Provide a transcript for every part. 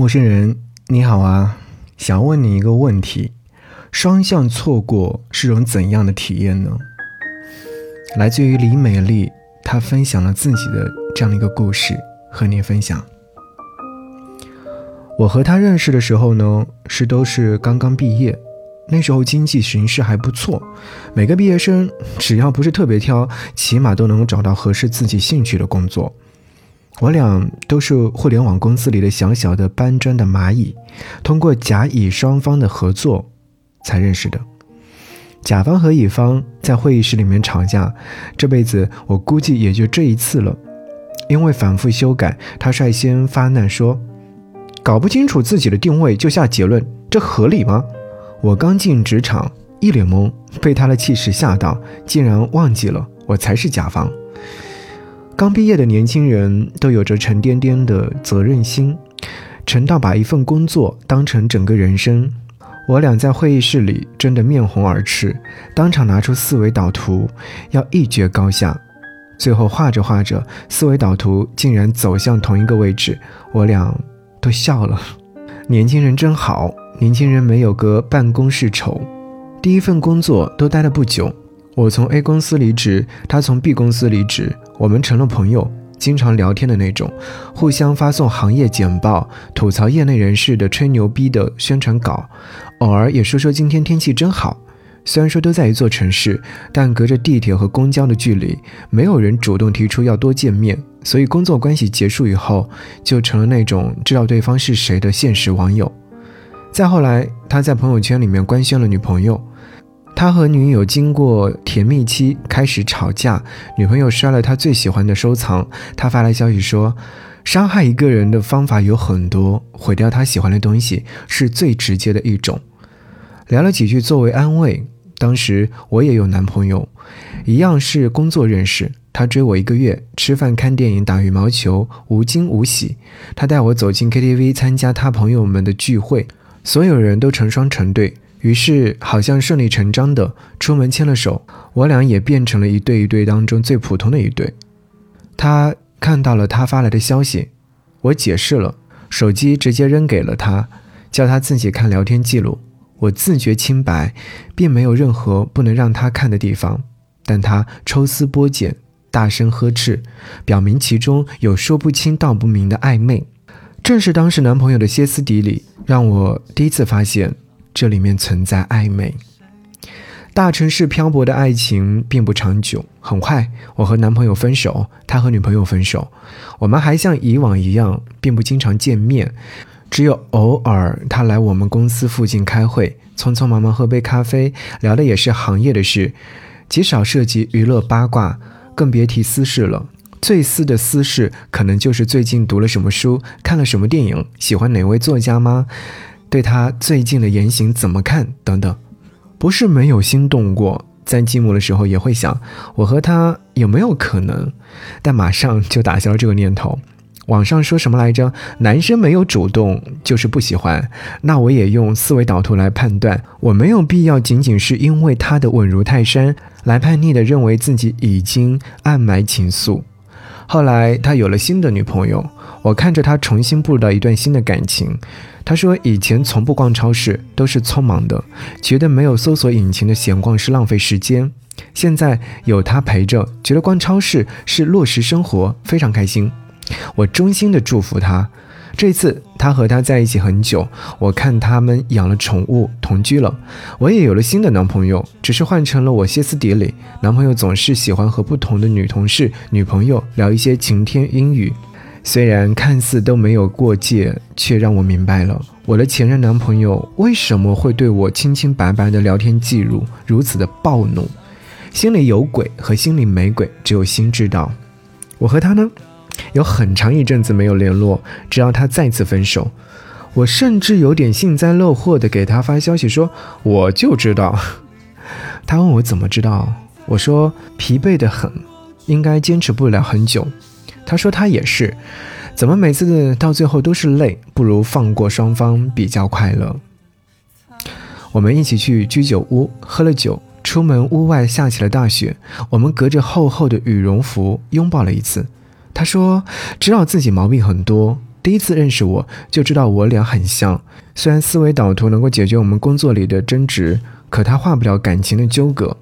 陌生人，你好啊，想问你一个问题：双向错过是种怎样的体验呢？来自于李美丽，她分享了自己的这样的一个故事，和你分享。我和她认识的时候呢，是都是刚刚毕业，那时候经济形势还不错，每个毕业生只要不是特别挑，起码都能找到合适自己兴趣的工作。我俩都是互联网公司里的小小的搬砖的蚂蚁，通过甲乙双方的合作才认识的。甲方和乙方在会议室里面吵架，这辈子我估计也就这一次了。因为反复修改，他率先发难说：“搞不清楚自己的定位就下结论，这合理吗？”我刚进职场，一脸懵，被他的气势吓到，竟然忘记了我才是甲方。刚毕业的年轻人都有着沉甸甸的责任心，沉到把一份工作当成整个人生。我俩在会议室里争得面红耳赤，当场拿出思维导图，要一决高下。最后画着画着，思维导图竟然走向同一个位置，我俩都笑了。年轻人真好，年轻人没有个办公室丑。第一份工作都待了不久。我从 A 公司离职，他从 B 公司离职，我们成了朋友，经常聊天的那种，互相发送行业简报，吐槽业内人士的吹牛逼的宣传稿，偶尔也说说今天天气真好。虽然说都在一座城市，但隔着地铁和公交的距离，没有人主动提出要多见面，所以工作关系结束以后，就成了那种知道对方是谁的现实网友。再后来，他在朋友圈里面官宣了女朋友。他和女友经过甜蜜期开始吵架，女朋友摔了他最喜欢的收藏。他发来消息说：“伤害一个人的方法有很多，毁掉他喜欢的东西是最直接的一种。”聊了几句作为安慰。当时我也有男朋友，一样是工作认识。他追我一个月，吃饭、看电影、打羽毛球，无惊无喜。他带我走进 KTV，参加他朋友们的聚会，所有人都成双成对。于是，好像顺理成章的出门牵了手，我俩也变成了一对一对当中最普通的一对。他看到了他发来的消息，我解释了，手机直接扔给了他，叫他自己看聊天记录。我自觉清白，并没有任何不能让他看的地方，但他抽丝剥茧，大声呵斥，表明其中有说不清道不明的暧昧。正是当时男朋友的歇斯底里，让我第一次发现。这里面存在暧昧。大城市漂泊的爱情并不长久，很快我和男朋友分手，他和女朋友分手。我们还像以往一样，并不经常见面，只有偶尔他来我们公司附近开会，匆匆忙忙喝杯咖啡，聊的也是行业的事，极少涉及娱乐八卦，更别提私事了。最私的私事，可能就是最近读了什么书，看了什么电影，喜欢哪位作家吗？对他最近的言行怎么看？等等，不是没有心动过，在寂寞的时候也会想，我和他有没有可能？但马上就打消了这个念头。网上说什么来着？男生没有主动就是不喜欢。那我也用思维导图来判断，我没有必要仅仅是因为他的稳如泰山，来叛逆的认为自己已经暗埋情愫。后来他有了新的女朋友，我看着他重新步入到一段新的感情。他说以前从不逛超市，都是匆忙的，觉得没有搜索引擎的闲逛是浪费时间。现在有他陪着，觉得逛超市是落实生活，非常开心。我衷心的祝福他。这次他和他在一起很久，我看他们养了宠物，同居了。我也有了新的男朋友，只是换成了我歇斯底里。男朋友总是喜欢和不同的女同事、女朋友聊一些晴天阴雨，虽然看似都没有过界，却让我明白了我的前任男朋友为什么会对我清清白白的聊天记录如此的暴怒。心里有鬼和心里没鬼，只有心知道。我和他呢？有很长一阵子没有联络，直到他再次分手，我甚至有点幸灾乐祸的给他发消息说：“我就知道。”他问我怎么知道，我说疲惫的很，应该坚持不了很久。他说他也是，怎么每次到最后都是累，不如放过双方比较快乐。我们一起去居酒屋喝了酒，出门屋外下起了大雪，我们隔着厚厚的羽绒服拥抱了一次。他说：“知道自己毛病很多，第一次认识我就知道我俩很像。虽然思维导图能够解决我们工作里的争执，可它化不了感情的纠葛。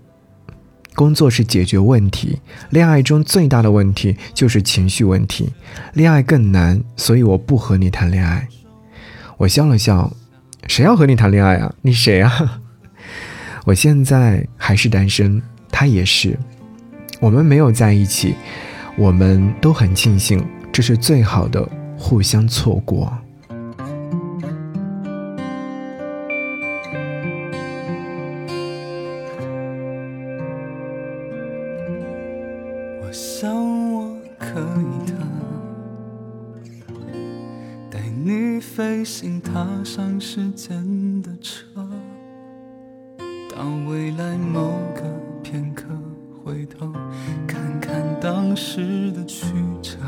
工作是解决问题，恋爱中最大的问题就是情绪问题。恋爱更难，所以我不和你谈恋爱。我笑了笑，谁要和你谈恋爱啊？你谁啊？我现在还是单身，他也是。我们没有在一起，我们都很庆幸，这是最好的互相错过。我想我可以的，带你飞行，踏上时间的车，到未来某时的曲折，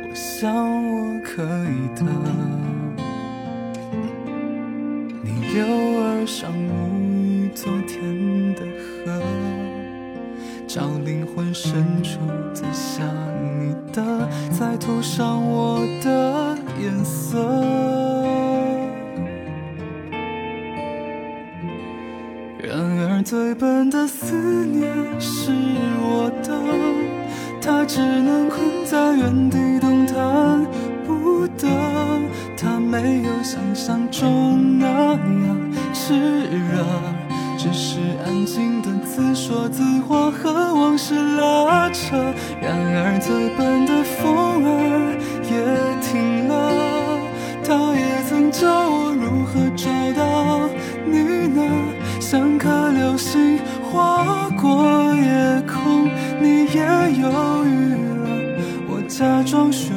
我想我可以的。你留儿上沐浴昨天的河，找灵魂深处最像你的，再涂上我的颜色。最笨的思念是我的，它只能困在原地动弹不得，它没有想象中那样炽热，只是安静的自说自话和往事拉扯。然而最笨的风星划过夜空，你也犹豫了，我假装学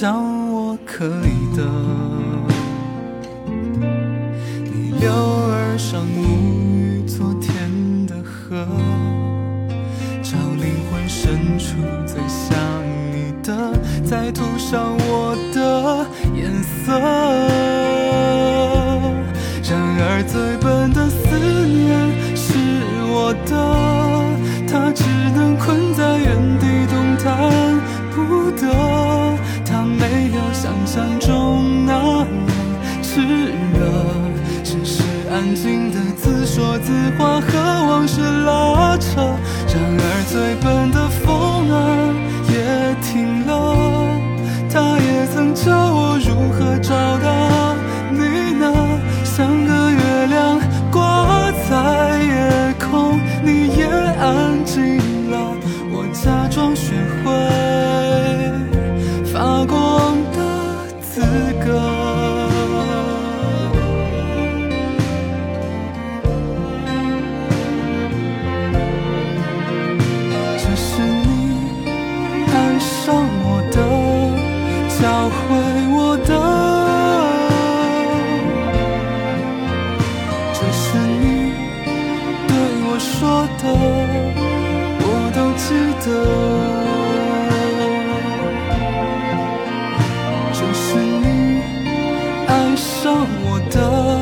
想我可以的，你留儿上沐浴昨天的河，找灵魂深处最像你的，再涂上我的颜色。然而最笨的思念是我的，它只能困在原地动弹不得。想象中那样炽热，只是安静的自说自话和往事拉扯。然而最笨的风儿也停了，它也曾教我如何找到你呢？像个月亮挂在夜空，你也安静了，我的